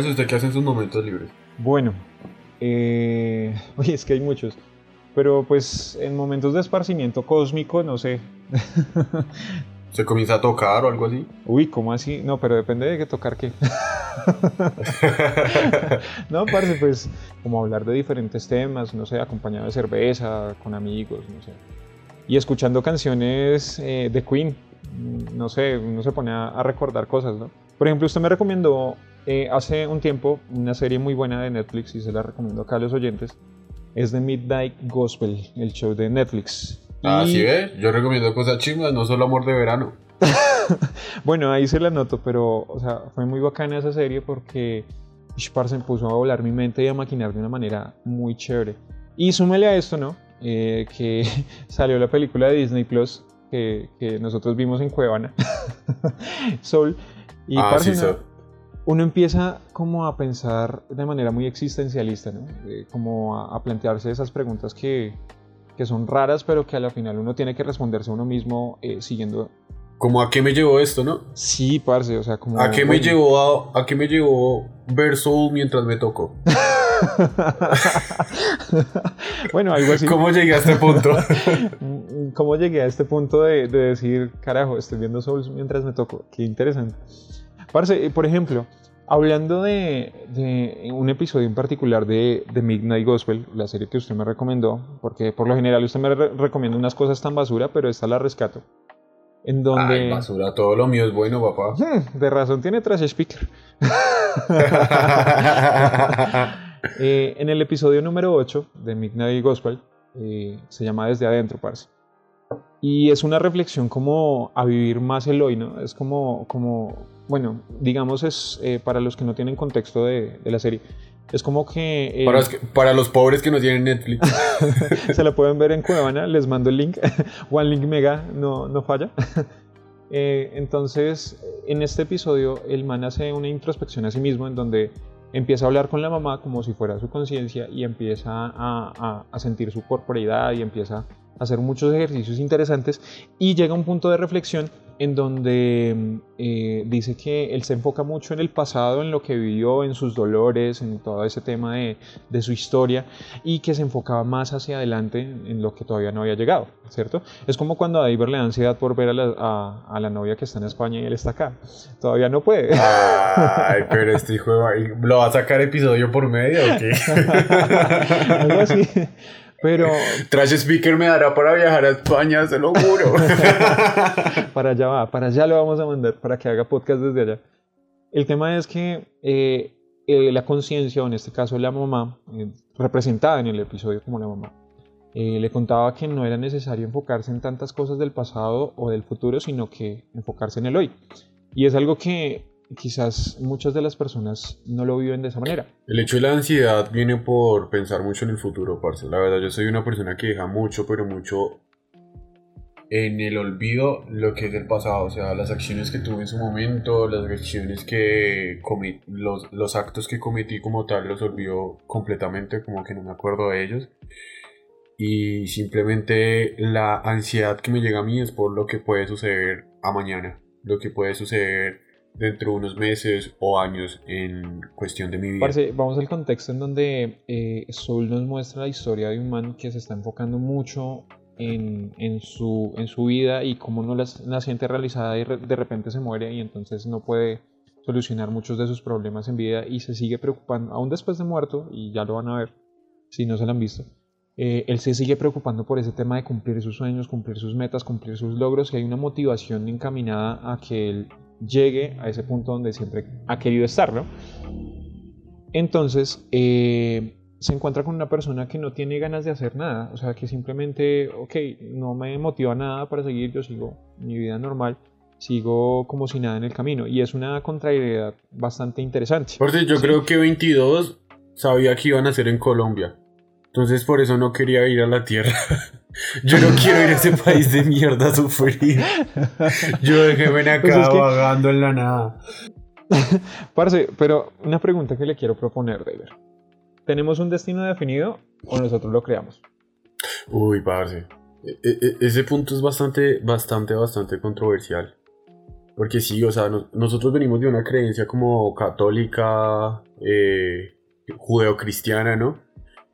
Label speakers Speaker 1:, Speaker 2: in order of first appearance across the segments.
Speaker 1: Parce, ¿usted qué hace en sus momentos libres?
Speaker 2: Bueno, eh, oye, es que hay muchos. Pero pues en momentos de esparcimiento cósmico, no sé.
Speaker 1: ¿Se comienza a tocar o algo así?
Speaker 2: Uy, ¿cómo así? No, pero depende de qué tocar qué. no, parce, pues como hablar de diferentes temas, no sé, acompañado de cerveza, con amigos, no sé. Y escuchando canciones eh, de Queen, mm, no sé, uno se pone a, recordar cosas, ¿no? Por ejemplo, usted me recomendó eh, hace un tiempo una serie muy buena de Netflix y se la recomiendo acá a los oyentes. Es The Midnight Gospel, el show de Netflix.
Speaker 1: Ah, sí, ¿eh? Yo recomiendo cosas chingas, no solo amor de verano.
Speaker 2: bueno, ahí se la noto, pero, o sea, fue muy bacana esa serie porque se puso a volar mi mente y a maquinar de una manera muy chévere. Y súmele a esto, ¿no? Eh, que salió la película de Disney Plus que, nosotros vimos en Cuevana, Soul. Y
Speaker 1: ah, sí,
Speaker 2: uno empieza como a pensar de manera muy existencialista, ¿no? Eh, como a plantearse esas preguntas que, que son raras, pero que al final uno tiene que responderse a uno mismo eh, siguiendo.
Speaker 1: Como a qué me llevó esto, ¿no?
Speaker 2: Sí, parce, o sea, como.
Speaker 1: ¿A qué me llevó a, qué me llevó ver Soul mientras me tocó?
Speaker 2: bueno, algo así.
Speaker 1: ¿Cómo llegué a este punto?
Speaker 2: ¿Cómo llegué a este punto de, de decir, carajo, estoy viendo Soul mientras me toco? Qué interesante. Parce, eh, por ejemplo, Hablando de, un episodio en particular de, Midnight Gospel, la serie que usted me recomendó, porque por lo general usted me recomienda unas cosas tan basura, pero esta la rescato. En donde...
Speaker 1: Ay, basura, todo lo mío es bueno, papá.
Speaker 2: De razón tiene trash speaker. Eh, en el episodio número 8 de Midnight Gospel, eh, se llama Desde Adentro, parce. Y es una reflexión como a vivir más el hoy, ¿no? Es como, como bueno, digamos es eh, para los que no tienen contexto de, la serie. Es como que,
Speaker 1: eh, para, los pobres que no tienen Netflix.
Speaker 2: se la pueden ver en Cuevana, les mando el link. One Link Mega no, no falla. Eh, entonces, en este episodio, el man hace una introspección a sí mismo en donde empieza a hablar con la mamá como si fuera su conciencia y empieza a, a, sentir su corporeidad y empieza a hacer muchos ejercicios interesantes y llega a un punto de reflexión en donde eh, dice que él se enfoca mucho en el pasado, en lo que vivió, en sus dolores, en todo ese tema de, de, su historia y que se enfocaba más hacia adelante en lo que todavía no había llegado, ¿cierto? Es como cuando a David le da ansiedad por ver a la, a, la, novia que está en España y él está acá. Todavía no puede.
Speaker 1: Ay, pero este hijo de... ¿Lo va a sacar episodio por medio o qué?
Speaker 2: Algo así. Pero.
Speaker 1: Trash Speaker me dará para viajar a España, se lo juro.
Speaker 2: para allá va, para allá lo vamos a mandar, para que haga podcast desde allá. El tema es que eh, eh, la conciencia, o en este caso la mamá, eh, representada en el episodio como la mamá, le contaba que no era necesario enfocarse en tantas cosas del pasado o del futuro, sino que enfocarse en el hoy. Y es algo que quizás muchas de las personas no lo viven de esa manera.
Speaker 1: El hecho de la ansiedad viene por pensar mucho en el futuro, parce. La verdad, yo soy una persona que deja mucho, pero mucho en el olvido lo que es el pasado, o sea, las acciones que tuve en su momento, las acciones que cometí, los, los actos que cometí como tal, los olvido completamente, como que no me acuerdo de ellos. Y simplemente la ansiedad que me llega a mí es por lo que puede suceder a mañana, lo que puede suceder dentro de unos meses o años en cuestión de mi vida.
Speaker 2: vamos al contexto en donde eh, nos muestra la historia de un man que se está enfocando mucho en, en, su, en su vida y cómo no la, siente realizada y de repente se muere y entonces no puede solucionar muchos de sus problemas en vida y se sigue preocupando, aún después de muerto, y ya lo van a ver si no se lo han visto, eh, él se sigue preocupando por ese tema de cumplir sus sueños, cumplir sus metas, cumplir sus logros y hay una motivación encaminada a que él llegue a ese punto donde siempre ha querido estar, ¿no? Entonces, eh, se encuentra con una persona que no tiene ganas de hacer nada, o sea, que simplemente, ok, no me motiva nada para seguir, yo sigo mi vida normal, sigo como si nada en el camino, y es una contrariedad bastante interesante.
Speaker 1: Porque yo creo que 22 sabía que iban a ser en Colombia, entonces por eso no quería ir a la Tierra. Yo no quiero ir a ese país de mierda a sufrir. Yo dejé acá pues vagando en la nada.
Speaker 2: Parce, pero una pregunta que le quiero proponer, David. ¿Tenemos un destino definido o nosotros lo creamos?
Speaker 1: Uy, parce. E, e, e, ese punto es bastante, bastante, bastante controversial. Porque sí, o sea, nosotros venimos de una creencia como católica, eh, judeocristiana, ¿no?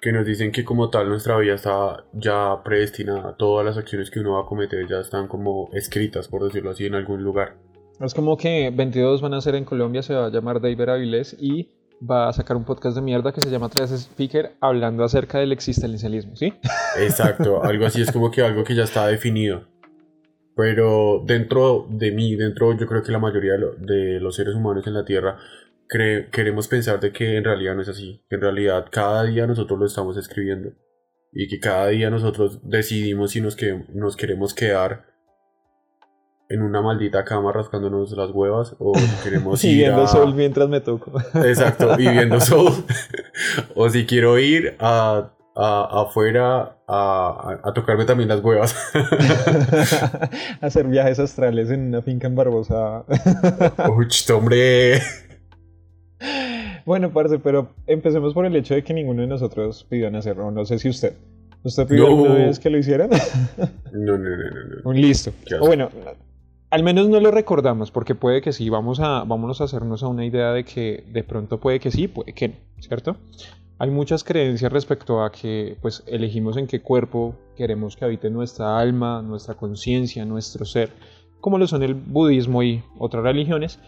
Speaker 1: Que nos dicen que como tal nuestra vida está ya predestinada, todas las acciones que uno va a cometer ya están como escritas, por decirlo así, en algún lugar.
Speaker 2: Es como que 22 van a ser en Colombia, se va a llamar David Avilés y va a sacar un podcast de mierda que se llama Tres Speaker hablando acerca del existencialismo, ¿sí?
Speaker 1: Exacto, algo así es como que algo que ya está definido. Pero dentro de mí, dentro yo creo que la mayoría de los seres humanos en la Tierra queremos pensar de que en realidad no es así, que en realidad cada día nosotros lo estamos escribiendo y que cada día nosotros decidimos si nos, que, nos queremos quedar en una maldita cama rascándonos las huevas o si queremos
Speaker 2: ir viendo sol mientras me toco.
Speaker 1: Exacto, y viendo sol. o si quiero ir a, afuera a, a, tocarme también las huevas.
Speaker 2: Hacer viajes astrales en una finca en Barbosa.
Speaker 1: Uy, hombre.
Speaker 2: Bueno, parce, pero empecemos por el hecho de que ninguno de nosotros pidió nacerlo. No sé si usted. ¿Usted pidió alguna vez que lo hicieran?
Speaker 1: no, no, no, no. no.
Speaker 2: Listo. O bueno, al menos no lo recordamos, porque puede que sí, vamos a, vámonos a hacernos a una idea de que de pronto puede que sí, puede que no, ¿cierto? Hay muchas creencias respecto a que pues elegimos en qué cuerpo queremos que habite nuestra alma, nuestra conciencia, nuestro ser, como lo son el budismo y otras religiones.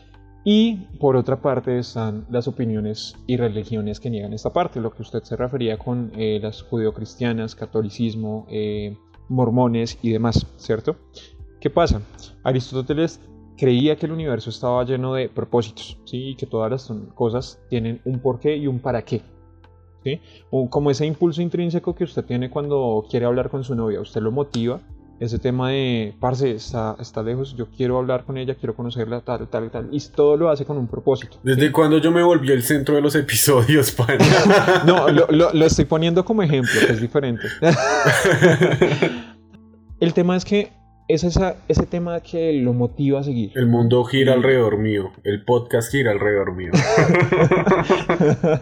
Speaker 2: Y por otra parte están las opiniones y religiones que niegan esta parte, lo que usted se refería con eh, las judeocristianas, catolicismo, eh, mormones y demás, ¿cierto? ¿Qué pasa? Aristóteles creía que el universo estaba lleno de propósitos, ¿sí? y que todas las cosas tienen un porqué y un para qué. ¿sí? como ese impulso intrínseco que usted tiene cuando quiere hablar con su novia, usted lo motiva, ese tema de, parce, está, está lejos, yo quiero hablar con ella, quiero conocerla, tal, tal, tal, y todo lo hace con un propósito.
Speaker 1: ¿Desde cuando yo me volví el centro de los episodios, pana?
Speaker 2: no, lo, lo estoy poniendo como ejemplo, que es diferente. el tema es que es esa, ese tema que lo motiva a seguir.
Speaker 1: El mundo gira alrededor mío, el podcast gira alrededor mío.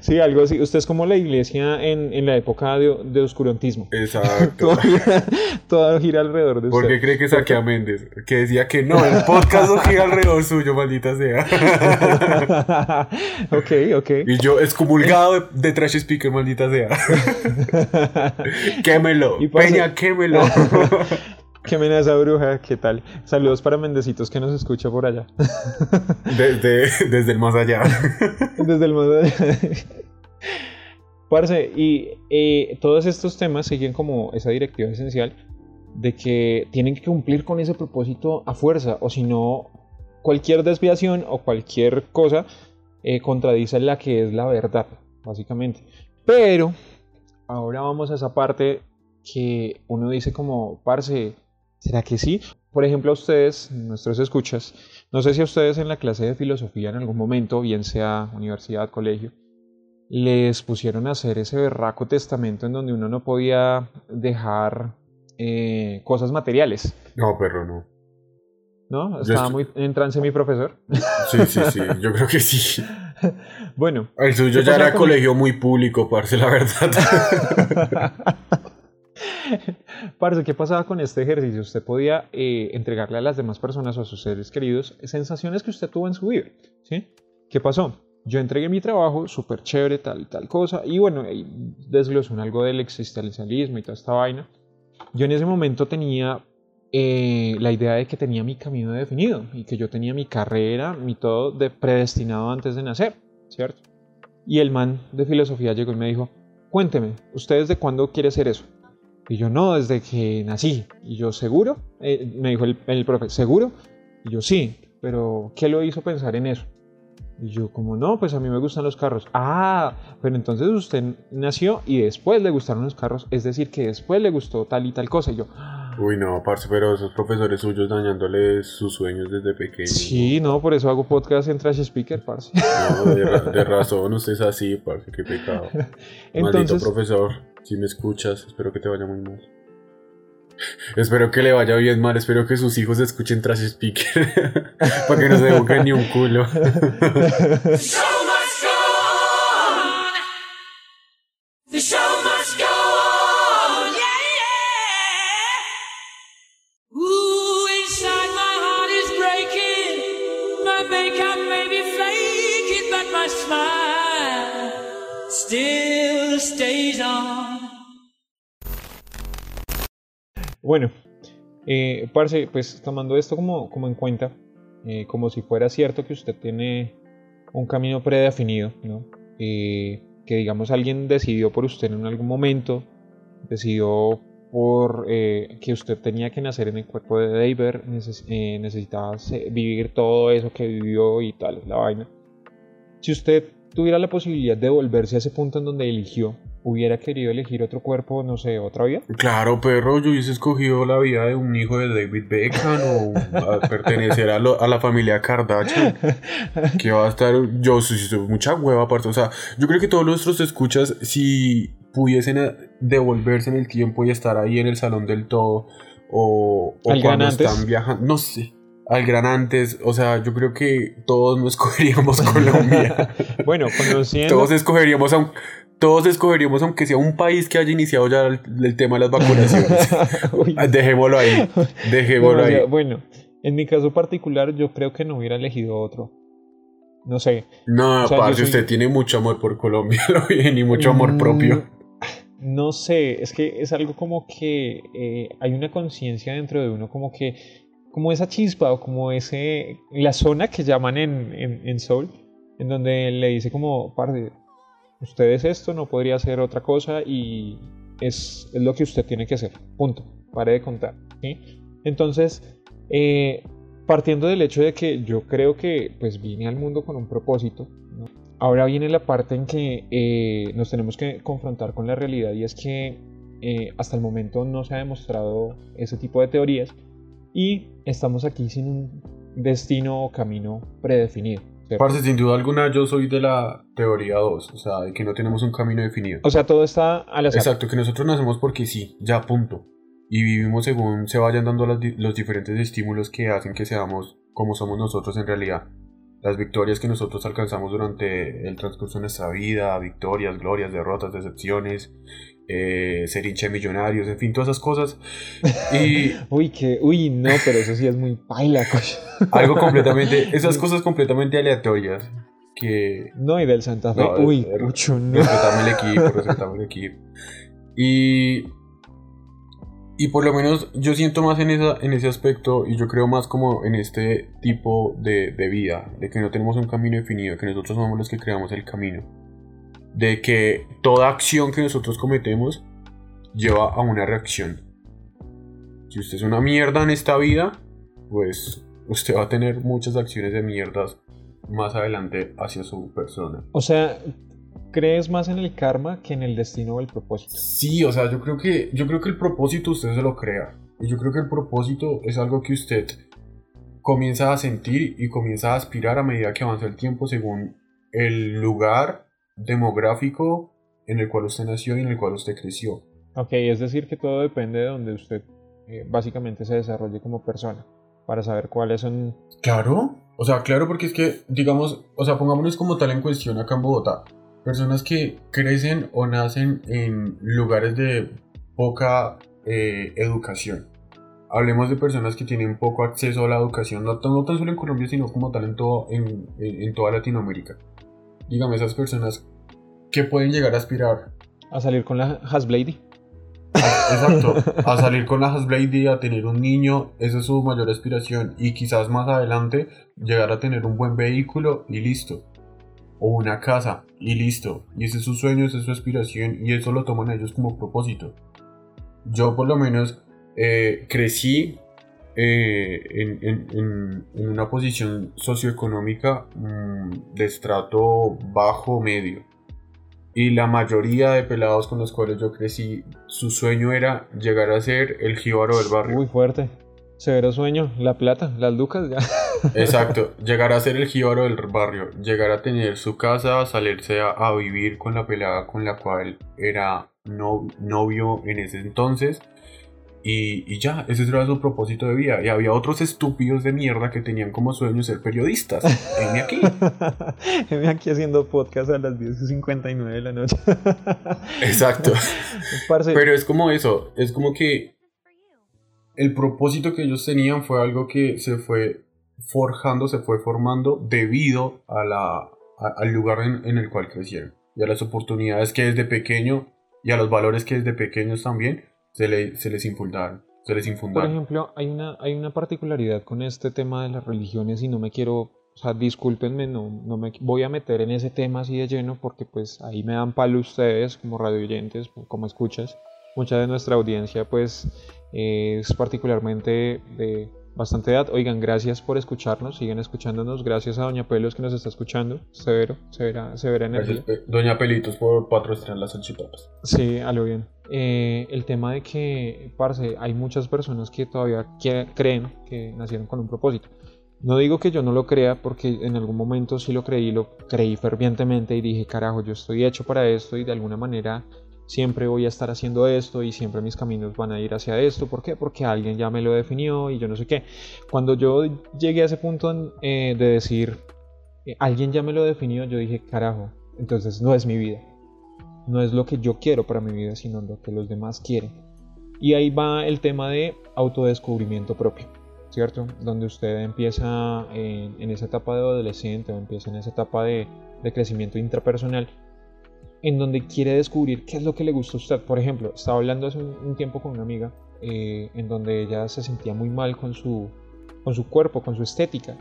Speaker 2: sí, algo así. Usted es como la iglesia en, en la época de, de, oscurantismo.
Speaker 1: Exacto.
Speaker 2: todo, gira alrededor de usted.
Speaker 1: ¿Por qué cree que saqué a Méndez? Que decía que no, el podcast no gira alrededor suyo, maldita sea.
Speaker 2: ok, ok.
Speaker 1: Y yo excomulgado de, de Trash Speaker, maldita sea. quémelo. Peña, quémelo.
Speaker 2: Qué amenaza bruja, ¿qué tal? Saludos para Mendecitos que nos escucha por allá.
Speaker 1: Desde, desde el más allá.
Speaker 2: Desde el más allá. Parce, y eh, todos estos temas siguen como esa directiva esencial de que tienen que cumplir con ese propósito a fuerza, o si no, cualquier desviación o cualquier cosa eh, contradice la que es la verdad, básicamente. Pero ahora vamos a esa parte que uno dice como, parce, ¿Será que sí? Por ejemplo, a ustedes, nuestros escuchas, no sé si a ustedes en la clase de filosofía en algún momento, bien sea universidad, colegio, les pusieron a hacer ese berraco testamento en donde uno no podía dejar eh, cosas materiales.
Speaker 1: No, perro, no.
Speaker 2: ¿No? Estaba muy en trance mi profesor.
Speaker 1: Sí, sí, sí, yo creo que sí.
Speaker 2: bueno.
Speaker 1: El suyo ya era colegio muy público, parce, la verdad.
Speaker 2: Parce, ¿qué pasaba con este ejercicio? Usted podía eh, entregarle a las demás personas o a sus seres queridos sensaciones que usted tuvo en su vida. ¿sí? ¿Qué pasó? Yo entregué mi trabajo, súper chévere, tal, tal cosa, y bueno, desglosó algo del existencialismo y toda esta vaina. Yo en ese momento tenía eh, la idea de que tenía mi camino definido y que yo tenía mi carrera, mi todo de predestinado antes de nacer, ¿cierto? Y el man de filosofía llegó y me dijo, cuénteme, ¿usted desde cuándo quiere hacer eso? Y yo, no, desde que nací. Y yo, ¿seguro? Eh, me dijo el, el profe, ¿seguro? Y yo, sí, pero ¿qué lo hizo pensar en eso? Y yo, como no, pues a mí me gustan los carros. Ah, pero entonces usted nació y después le gustaron los carros, es decir, que después le gustó tal y tal cosa. Y yo,
Speaker 1: Uy, no, parce, pero esos profesores suyos dañándoles sus sueños desde pequeño.
Speaker 2: Sí, no, por eso hago podcast en Trash Speaker, parce.
Speaker 1: No, de, razón, usted es así, parce, qué pecado. Entonces, Maldito profesor, si me escuchas, espero que te vaya muy mal. Espero que le vaya bien mal, espero que sus hijos escuchen Trash Speaker para que no se busquen ni un culo.
Speaker 2: Bueno, eh, Parce, pues tomando esto como, como en cuenta, eh, como si fuera cierto que usted tiene un camino predefinido, ¿no? Eh, que digamos alguien decidió por usted en algún momento, decidió por que usted tenía que nacer en el cuerpo de David, necesitaba vivir todo eso que vivió y tal, la vaina. Si usted tuviera la posibilidad de volverse a ese punto en donde eligió, hubiera querido elegir otro cuerpo, no sé, otra vida?
Speaker 1: Claro, perro, yo hubiese escogido la vida de un hijo de David Beckham o pertenecer a, la familia Kardashian. Que va a estar, yo soy mucha hueva aparte. O sea, yo creo que todos nuestros escuchas, si pudiesen devolverse en el tiempo y estar ahí en el salón del todo, o, o cuando están viajando, no sé al gran antes. O sea, yo creo que todos no escogeríamos Colombia.
Speaker 2: bueno, conociendo.
Speaker 1: Todos escogeríamos a un, todos escogeríamos, aunque sea un país que haya iniciado ya el, tema de las vacunaciones. dejémoslo ahí. Dejémoslo ahí.
Speaker 2: Bueno, en mi caso particular, yo creo que no hubiera elegido otro. No sé.
Speaker 1: No, aparte, usted tiene mucho amor por Colombia, lo bien, y mucho amor mm, propio.
Speaker 2: No sé, es que es algo como que eh, hay una conciencia dentro de uno, como que, como esa chispa o como ese, la zona que llaman en, en, en Soul, en donde le dice como, parte usted es esto, no podría ser otra cosa y es, lo que usted tiene que hacer. Punto. Pare de contar. Entonces, eh, partiendo del hecho de que yo creo que pues vine al mundo con un propósito, ahora viene la parte en que eh, nos tenemos que confrontar con la realidad y es que eh, hasta el momento no se ha demostrado ese tipo de teorías y estamos aquí sin un destino o camino predefinido.
Speaker 1: Parce, sin duda alguna yo soy de la teoría 2, o sea, de que no tenemos un camino definido.
Speaker 2: O sea, todo está al azar.
Speaker 1: Exacto, que nosotros nacemos porque sí, ya punto. Y vivimos según se vayan dando los, los diferentes estímulos que hacen que seamos como somos nosotros en realidad. Las victorias que nosotros alcanzamos durante el transcurso de nuestra vida, victorias, glorias, derrotas, decepciones, eh, ser hincha de millonarios, en fin, todas esas cosas. Y,
Speaker 2: uy, que, uy, no, pero eso sí es muy paila,
Speaker 1: Algo completamente, esas cosas completamente aleatorias. Que,
Speaker 2: no, y del Santa Fe, uy, mucho no.
Speaker 1: Respetame el equipo, respetame el equipo. Y, y por lo menos yo siento más en, esa, en ese aspecto y yo creo más como en este tipo de, de vida, de que no tenemos un camino definido, que nosotros somos los que creamos el camino de que toda acción que nosotros cometemos lleva a una reacción. Si usted es una mierda en esta vida, pues usted va a tener muchas acciones de mierdas más adelante hacia su persona.
Speaker 2: O sea, ¿crees más en el karma que en el destino o el propósito?
Speaker 1: Sí, o sea, yo creo que yo creo que el propósito usted se lo crea. Y yo creo que el propósito es algo que usted comienza a sentir y comienza a aspirar a medida que avanza el tiempo según el lugar demográfico en el cual usted nació y en el cual usted creció.
Speaker 2: Ok, es decir que todo depende de donde usted eh, básicamente se desarrolle como persona, para saber cuáles son...
Speaker 1: Claro, o sea, claro porque es que, digamos, o sea, pongámonos como tal en cuestión acá en Bogotá, personas que crecen o nacen en lugares de poca eh, educación. Hablemos de personas que tienen poco acceso a la educación, no, tan solo en Colombia, sino como tal en, todo, en, en toda Latinoamérica dígame, esas personas, ¿qué pueden llegar a aspirar?
Speaker 2: A salir con la Hasblade.
Speaker 1: Exacto, a salir con la Hasblade, a tener un niño, esa es su mayor aspiración. Y quizás más adelante llegar a tener un buen vehículo y listo. O una casa y listo. Y ese es su sueño, esa es su aspiración y eso lo toman ellos como propósito. Yo por lo menos eh, crecí eh, en, una posición socioeconómica mm, de estrato bajo medio. Y la mayoría de pelados con los cuales yo crecí, su sueño era llegar a ser el jíbaro del barrio.
Speaker 2: Muy fuerte. Severo sueño, la plata, las lucas ya.
Speaker 1: Exacto, llegar a ser el jíbaro del barrio, llegar a tener su casa, salirse a, vivir con la pelada con la cual era novio en ese entonces y, ya, ese era su propósito de vida. Y había otros estúpidos de mierda que tenían como sueño ser periodistas. Heme aquí.
Speaker 2: Heme aquí haciendo podcast a las 10.59 de la noche.
Speaker 1: Exacto. Pero es como eso, es como que el propósito que ellos tenían fue algo que se fue forjando, se fue formando debido a la, al lugar en, el cual crecieron y a las oportunidades que desde pequeño y a los valores que desde pequeños también se, se les infundaron. Se les infundaron.
Speaker 2: Por ejemplo, hay una, hay una particularidad con este tema de las religiones y no me quiero, o sea, discúlpenme, no, no me voy a meter en ese tema así de lleno porque pues ahí me dan palo ustedes como radio oyentes, como escuchas. Mucha de nuestra audiencia pues es particularmente de bastante edad. Oigan, gracias por escucharnos, siguen escuchándonos. Gracias a Doña Pelos que nos está escuchando. Severo, severa, severa energía.
Speaker 1: Doña Pelitos por patrocinar las salchipapas.
Speaker 2: Sí, a lo bien. Eh, el tema de que, parce, hay muchas personas que todavía creen que nacieron con un propósito. No digo que yo no lo crea porque en algún momento sí lo creí, lo creí fervientemente y dije, carajo, yo estoy hecho para esto y de alguna manera siempre voy a estar haciendo esto y siempre mis caminos van a ir hacia esto. ¿Por qué? Porque alguien ya me lo definió y yo no sé qué. Cuando yo llegué a ese punto eh, de decir, eh, alguien ya me lo definió, yo dije, carajo, entonces no es mi vida. No es lo que yo quiero para mi vida, sino lo que los demás quieren. Y ahí va el tema de autodescubrimiento propio, ¿cierto? Donde usted empieza en, esa etapa de adolescente o empieza en esa etapa de, de crecimiento intrapersonal en donde quiere descubrir qué es lo que le gusta a usted. Por ejemplo, estaba hablando hace un, tiempo con una amiga eh, en donde ella se sentía muy mal con su, con su cuerpo, con su estética,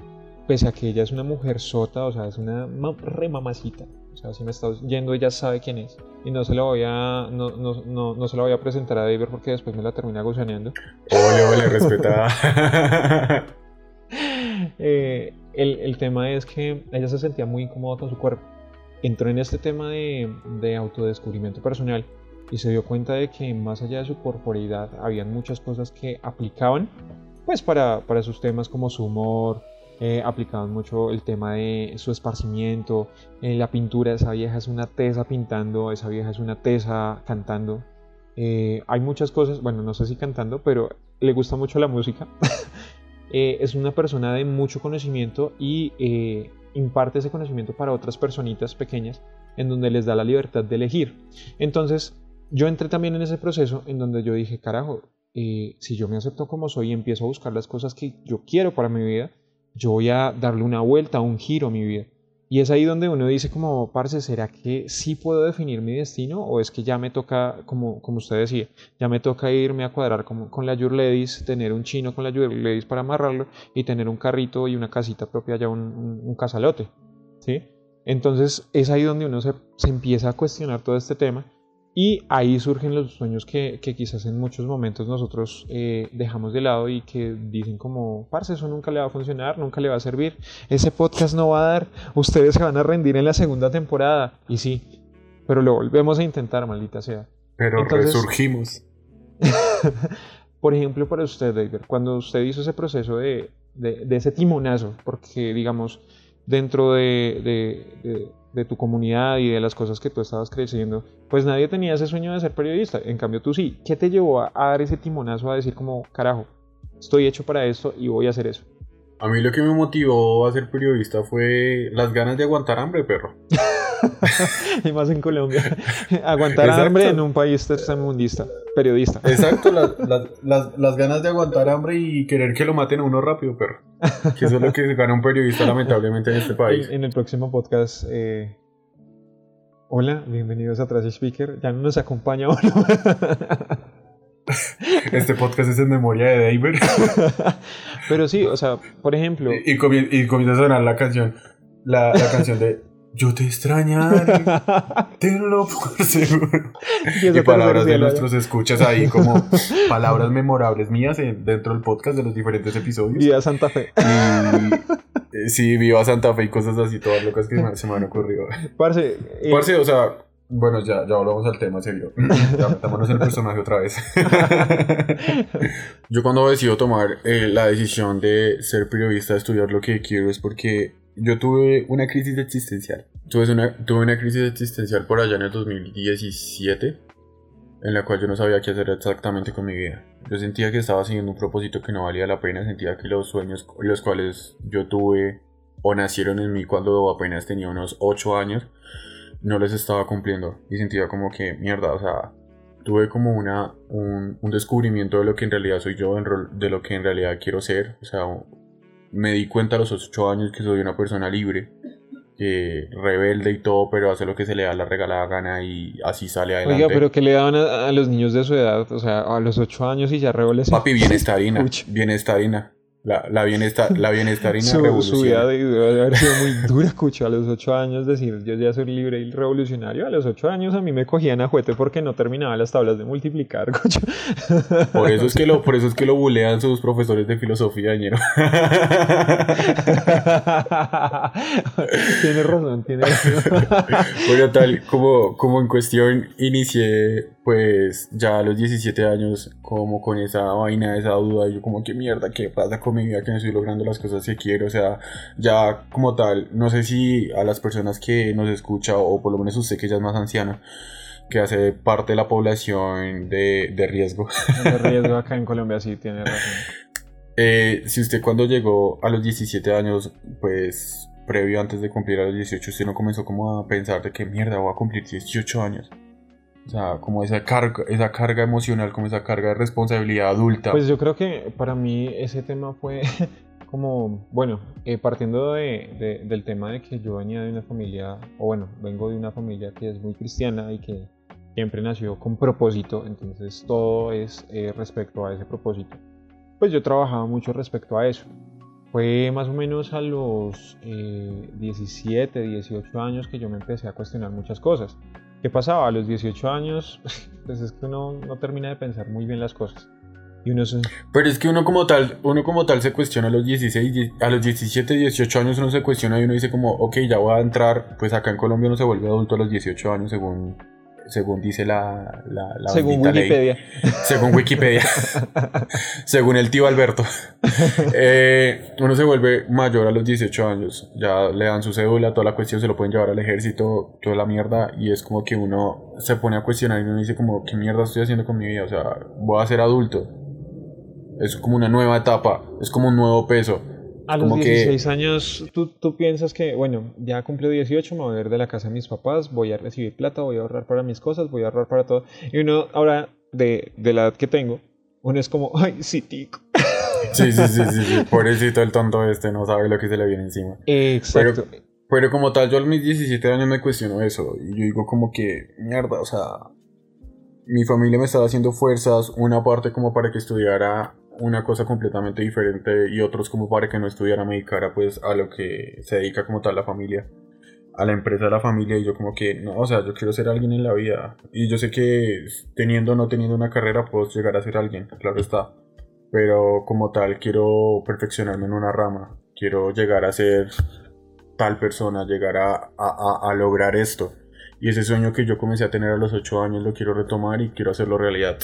Speaker 2: pese a que ella es una mujer sota, o sea, es una re mamacita. O sea, si me está yendo, ella sabe quién es. Y no se la voy a, no, no, no, no se la voy a presentar a David porque después me la termina gusaneando.
Speaker 1: Ole, ole, respetada.
Speaker 2: eh, el, el tema es que ella se sentía muy incómoda con su cuerpo entró en este tema de, de, autodescubrimiento personal y se dio cuenta de que más allá de su corporeidad habían muchas cosas que aplicaban pues para, para sus temas como su humor, eh, aplicaban mucho el tema de su esparcimiento, eh, la pintura, esa vieja es una tesa pintando, esa vieja es una tesa cantando. Eh, hay muchas cosas, bueno, no sé si cantando, pero le gusta mucho la música. es una persona de mucho conocimiento y imparte ese conocimiento para otras personitas pequeñas en donde les da la libertad de elegir. Entonces, yo entré también en ese proceso en donde yo dije, carajo, eh, si yo me acepto como soy y empiezo a buscar las cosas que yo quiero para mi vida, yo voy a darle una vuelta, un giro a mi vida. Y es ahí donde uno dice como, parce, ¿será que sí puedo definir mi destino? ¿O es que ya me toca, como, como usted decía, ya me toca irme a cuadrar como, con la Your Ladies, tener un chino con la Your Ladies para amarrarlo y tener un carrito y una casita propia, ya un, un, casalote? ¿Sí? Entonces es ahí donde uno se, se empieza a cuestionar todo este tema y ahí surgen los sueños que, quizás en muchos momentos nosotros eh, dejamos de lado y que dicen como, parce, eso nunca le va a funcionar, nunca le va a servir, ese podcast no va a dar, ustedes se van a rendir en la segunda temporada. Y sí, pero lo volvemos a intentar, maldita sea.
Speaker 1: Pero resurgimos.
Speaker 2: por ejemplo, para usted, David, cuando usted hizo ese proceso de, de, ese timonazo, porque digamos, dentro de de tu comunidad y de las cosas que tú estabas creciendo, pues nadie tenía ese sueño de ser periodista. En cambio tú sí. ¿Qué te llevó a, dar ese timonazo a decir como, carajo, estoy hecho para esto y voy a hacer eso?
Speaker 1: A mí lo que me motivó a ser periodista fue las ganas de aguantar hambre, perro.
Speaker 2: y más en Colombia. aguantar hambre en un país tercermundista, periodista.
Speaker 1: Exacto, las, ganas de aguantar hambre y querer que lo maten a uno rápido, perro. Que eso es lo que gana un periodista lamentablemente en este país.
Speaker 2: En, el próximo podcast... Eh, hola, bienvenidos a Trash Speaker. Ya no nos acompaña uno.
Speaker 1: Este podcast es en memoria de David.
Speaker 2: Pero sí, o sea, por ejemplo.
Speaker 1: Y, y comienza a sonar la canción. La, la canción de yo te extrañaré, tenlo por seguro. Y, palabras de nuestros escuchas ahí como palabras memorables mías dentro del podcast de los diferentes episodios.
Speaker 2: Viva Santa Fe.
Speaker 1: Eh, sí, viva Santa Fe y cosas así, todas locas que se me han ocurrido. Parce, eh, Parce, o sea, bueno, ya, ya volvamos al tema serio. Ya metámonos en el personaje otra vez. Yo cuando decido tomar eh, la decisión de ser periodista, de estudiar lo que quiero, es porque yo tuve una crisis existencial. Tuve una, crisis existencial por allá en el 2017, en la cual yo no sabía qué hacer exactamente con mi vida. Yo sentía que estaba siguiendo un propósito que no valía la pena, sentía que los sueños los cuales yo tuve o nacieron en mí cuando apenas tenía unos 8 años, no les estaba cumpliendo. Y sentía como que, mierda, o sea, tuve como una, un, un descubrimiento de lo que en realidad soy yo, de lo que en realidad quiero ser. O sea, me di cuenta a los 8 años que soy una persona libre, que rebelde y todo, pero hace lo que se le da la regalada gana y así sale adelante.
Speaker 2: Oiga, pero ¿qué le daban a, los niños de su edad? O sea, a los 8 años y ya rebeldes.
Speaker 1: Papi, bienestarina. bienestarina. La, la, bienestar, la bienestarina
Speaker 2: su, su vida debe haber sido muy dura, escucho, a los ocho años decir, yo ya soy libre y revolucionario. A los ocho años a mí me cogían a juguete porque no terminaba las tablas de multiplicar, escucho.
Speaker 1: Por eso es que lo, por eso es que lo bulean sus profesores de filosofía, ñero.
Speaker 2: tiene razón, tiene razón.
Speaker 1: bueno, tal, como, como en cuestión inicié pues ya a los 17 años como con esa vaina, esa duda, yo como qué mierda, qué pasa con mi vida, que no estoy logrando las cosas que quiero, o sea, ya como tal, no sé si a las personas que nos escucha o por lo menos usted que ya es más anciano, que hace parte de la población de, de riesgo.
Speaker 2: De riesgo acá en Colombia, sí, tiene razón.
Speaker 1: Eh, si usted cuando llegó a los 17 años, pues previo antes de cumplir a los 18, usted no comenzó como a pensar de qué mierda voy a cumplir 18 años. O sea, como esa carga, esa carga emocional, como esa carga de responsabilidad adulta.
Speaker 2: Pues yo creo que para mí ese tema fue como, bueno, eh, partiendo de, del tema de que yo venía de una familia, o bueno, vengo de una familia que es muy cristiana y que siempre nació con propósito, entonces todo es eh, respecto a ese propósito. Pues yo trabajaba mucho respecto a eso. Fue más o menos a los 17, eh, 18 años que yo me empecé a cuestionar muchas cosas. ¿Qué pasaba? A los 18 años, pues es que uno no termina de pensar muy bien las cosas. Y uno
Speaker 1: Pero es que uno como tal, uno como tal se cuestiona a los 16, a los 17, 18 años uno se cuestiona y uno dice como, ok, ya voy a entrar, pues acá en Colombia uno se vuelve adulto a los 18 años según según dice la, la,
Speaker 2: según Wikipedia.
Speaker 1: Según Wikipedia. según el tío Alberto. Eh, uno se vuelve mayor a los 18 años. Ya le dan su cédula, toda la cuestión se lo pueden llevar al ejército, toda la mierda. Y es como que uno se pone a cuestionar y uno dice como, ¿qué mierda estoy haciendo con mi vida? O sea, voy a ser adulto. Es como una nueva etapa, es como un nuevo peso
Speaker 2: a los 16 años, ¿tú, ¿tú, piensas que, bueno, ya cumplí 18, me voy a ir de la casa de mis papás, voy a recibir plata, voy a ahorrar para mis cosas, voy a ahorrar para todo. Y uno, ahora, de, de la edad que tengo, uno es como, ay, sí, tico.
Speaker 1: Sí, sí, sí, sí, sí, pobrecito el tonto este, no sabe lo que se le viene encima.
Speaker 2: Exacto.
Speaker 1: Pero, pero como tal, yo a mis 17 años me cuestiono eso. Y yo digo como que, mierda, o sea, mi familia me estaba haciendo fuerzas, una parte como para que estudiara una cosa completamente diferente y otros como para que no estudiara medicara pues a lo que se dedica como tal la familia a la empresa de la familia. Y yo como que no, o sea, yo quiero ser alguien en la vida. Y yo sé que teniendo o no teniendo una carrera puedo llegar a ser alguien, claro está, pero como tal quiero perfeccionarme en una rama, quiero llegar a ser tal persona, llegar a, a, a lograr esto. Y ese sueño que yo comencé a tener a los 8 años lo quiero retomar y quiero hacerlo realidad.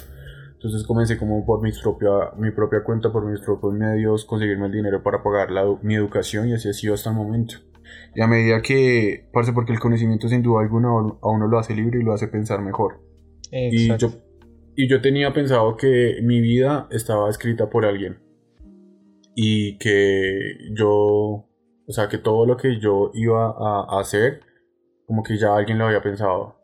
Speaker 1: Entonces comencé como por mis propia, mi propia cuenta, por mis propios medios, conseguirme el dinero para pagar la, mi educación y así ha sido hasta el momento. Y a medida que, parce, porque el conocimiento sin duda alguna a uno lo hace libre y lo hace pensar mejor. Y yo, y yo tenía pensado que mi vida estaba escrita por alguien. Y que yo, o sea, que todo lo que yo iba a hacer, como que ya alguien lo había pensado.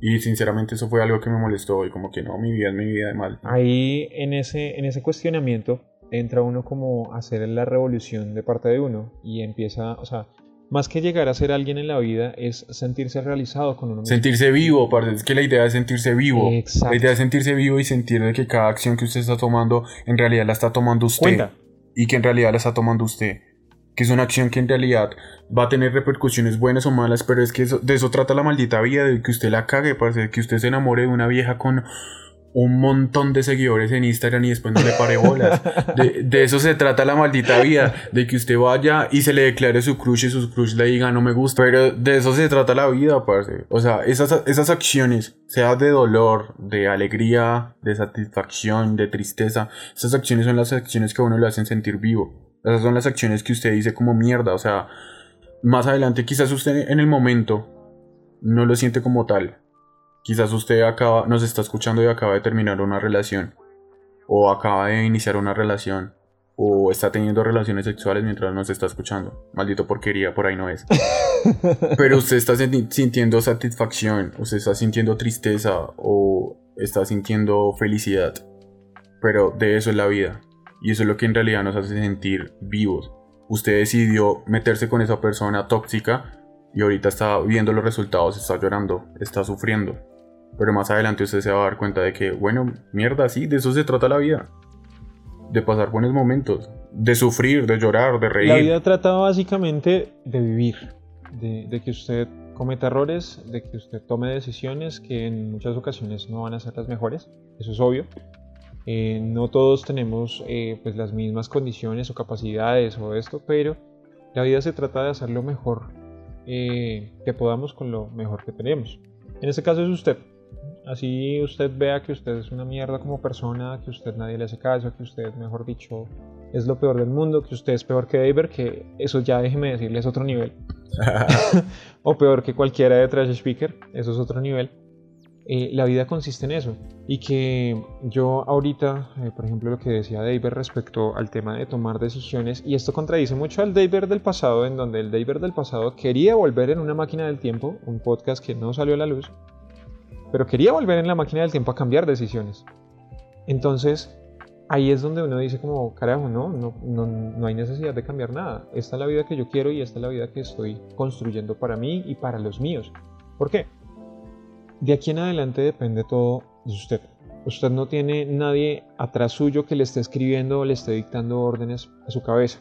Speaker 1: Y sinceramente eso fue algo que me molestó y como que no, mi vida es mi vida de mal.
Speaker 2: Ahí en ese, en ese cuestionamiento entra uno como a hacer la revolución de parte de uno y empieza, o sea, más que llegar a ser alguien en la vida es sentirse realizado con uno mismo.
Speaker 1: Sentirse vivo, parce. es que la idea es sentirse vivo. Exacto. La idea es sentirse vivo y sentir de que cada acción que usted está tomando en realidad la está tomando usted. Cuenta. Y que en realidad la está tomando usted que es una acción que en realidad va a tener repercusiones buenas o malas, pero es que de eso trata la maldita vida, de que usted la cague, parece que usted se enamore de una vieja con un montón de seguidores en Instagram y después no le pare bolas. De, eso se trata la maldita vida, de que usted vaya y se le declare su crush y su crush le diga no me gusta, pero de eso se trata la vida, parce. O sea, esas, esas acciones, sea de dolor, de alegría, de satisfacción, de tristeza, esas acciones son las acciones que a uno le hacen sentir vivo. Esas son las acciones que usted dice como mierda. O sea, más adelante quizás usted en el momento no lo siente como tal. Quizás usted acaba, nos está escuchando y acaba de terminar una relación. O acaba de iniciar una relación. O está teniendo relaciones sexuales mientras nos está escuchando. Maldito porquería, por ahí no es. Pero usted está sintiendo satisfacción. Usted está sintiendo tristeza. O está sintiendo felicidad. Pero de eso es la vida. Y eso es lo que en realidad nos hace sentir vivos. Usted decidió meterse con esa persona tóxica y ahorita está viendo los resultados, está llorando, está sufriendo. Pero más adelante usted se va a dar cuenta de que, bueno, mierda, sí, de eso se trata la vida. De pasar buenos momentos, de sufrir, de llorar, de reír.
Speaker 2: La vida trata básicamente de vivir, de, que usted cometa errores, de que usted tome decisiones que en muchas ocasiones no van a ser las mejores, eso es obvio. Eh, no todos tenemos eh, pues las mismas condiciones o capacidades o esto, pero la vida se trata de hacer lo mejor eh, que podamos con lo mejor que tenemos. En este caso es usted. Así usted vea que usted es una mierda como persona, que usted nadie le hace caso, que usted, mejor dicho, es lo peor del mundo, que usted es peor que David, que eso ya déjeme decirle es otro nivel. o peor que cualquiera de Trash Speaker, eso es otro nivel. Eh, la vida consiste en eso. Y que yo ahorita, eh, por ejemplo, lo que decía David respecto al tema de tomar decisiones, y esto contradice mucho al David del pasado, en donde el David del pasado quería volver en una máquina del tiempo, un podcast que no salió a la luz, pero quería volver en la máquina del tiempo a cambiar decisiones. Entonces, ahí es donde uno dice como, carajo, no, no, no, no hay necesidad de cambiar nada. Esta es la vida que yo quiero y esta es la vida que estoy construyendo para mí y para los míos. ¿Por qué? De aquí en adelante depende todo de usted. Usted no tiene nadie atrás suyo que le esté escribiendo o le esté dictando órdenes a su cabeza.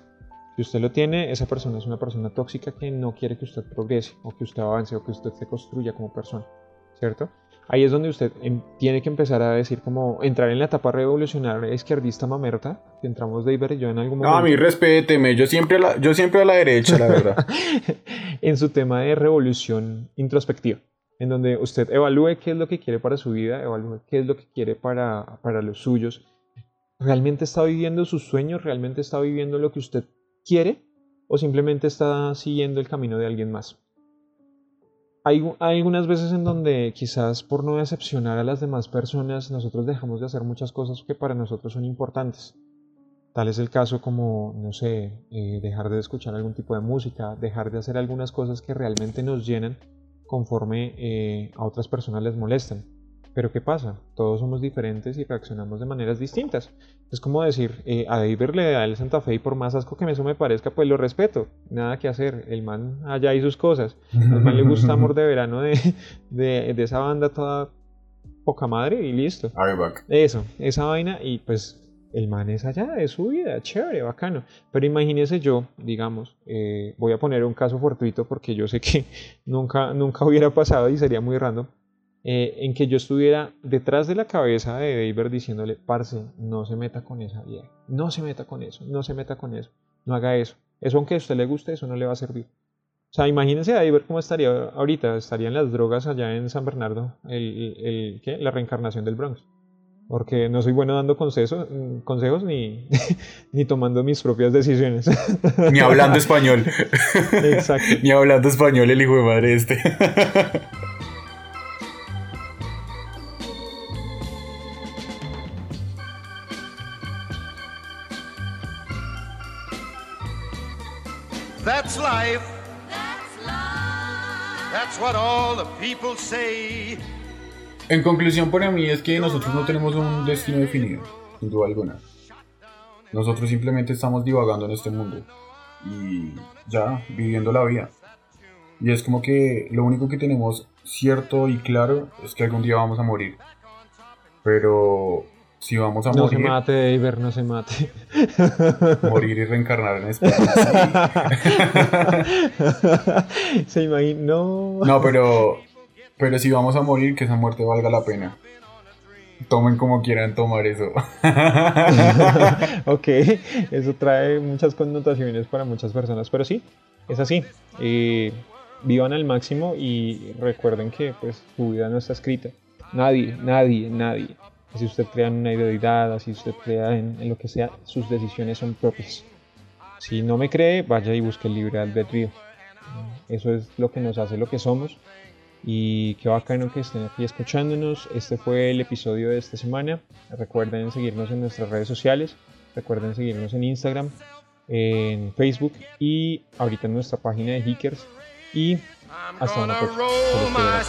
Speaker 2: Si usted lo tiene, esa persona es una persona tóxica que no quiere que usted progrese o que usted avance o que usted se construya como persona, ¿cierto? Ahí es donde usted em, tiene que empezar a decir como entrar en la etapa revolucionaria izquierdista mamerta, que entramos David y yo en algún momento.
Speaker 1: No, a mí respéteme, yo siempre a la, yo siempre a la derecha, la verdad.
Speaker 2: en su tema de revolución introspectiva en donde usted evalúe qué es lo que quiere para su vida, evalúe qué es lo que quiere para, para los suyos. ¿Realmente está viviendo sus sueños? ¿Realmente está viviendo lo que usted quiere? ¿O simplemente está siguiendo el camino de alguien más? Hay, algunas veces en donde quizás por no decepcionar a las demás personas nosotros dejamos de hacer muchas cosas que para nosotros son importantes. Tal es el caso como, no sé, eh, dejar de escuchar algún tipo de música, dejar de hacer algunas cosas que realmente nos llenan conforme eh, a otras personas les molestan. Pero ¿qué pasa? Todos somos diferentes y reaccionamos de maneras distintas. Es como decir, eh, a David le da el Santa Fe y por más asco que eso me parezca, pues lo respeto. Nada que hacer. El man allá y sus cosas. Al man le gusta Amor de Verano de, de, esa banda toda poca madre y listo. Eso, esa vaina y pues el man es allá de su vida, chévere, bacano. Pero imagínese yo, digamos, eh, voy a poner un caso fortuito porque yo sé que nunca, nunca hubiera pasado y sería muy random, eh, en que yo estuviera detrás de la cabeza de David diciéndole, parce, no se meta con esa vida, no se meta con eso, no se meta con eso, no haga eso. Eso aunque a usted le guste, eso no le va a servir. O sea, imagínense a David cómo estaría ahorita, estarían las drogas allá en San Bernardo, el, el, ¿qué? la reencarnación del Bronx porque no soy bueno dando consejos, consejos ni, ni tomando mis propias decisiones.
Speaker 1: Ni hablando español. Exacto. ni hablando español el hijo de madre este. That's life. That's life. That's what all the people say. En conclusión para mí es que nosotros no tenemos un destino definido, sin duda alguna. Nosotros simplemente estamos divagando en este mundo y ya, viviendo la vida. Y es como que lo único que tenemos cierto y claro es que algún día vamos a morir. Pero si vamos a
Speaker 2: morir.
Speaker 1: No
Speaker 2: se mate, Iber, no se mate.
Speaker 1: Morir y reencarnar en España.
Speaker 2: se imagina. No.
Speaker 1: No, pero pero si vamos a morir, que esa muerte valga la pena. Tomen como quieran tomar eso.
Speaker 2: ok, eso trae muchas connotaciones para muchas personas, pero sí, es así. Eh, vivan al máximo y recuerden que pues su vida no está escrita. Nadie, nadie, nadie. Si usted crea en una idealidad, si usted crea en, en, lo que sea, sus decisiones son propias. Si no me cree, vaya y busque el libre albedrío. Eso es lo que nos hace lo que somos y qué bacano que estén aquí escuchándonos. Este fue el episodio de esta semana. Recuerden seguirnos en nuestras redes sociales. Recuerden seguirnos en Instagram, en Facebook y ahorita en nuestra página de Hickers. Y hasta una próxima.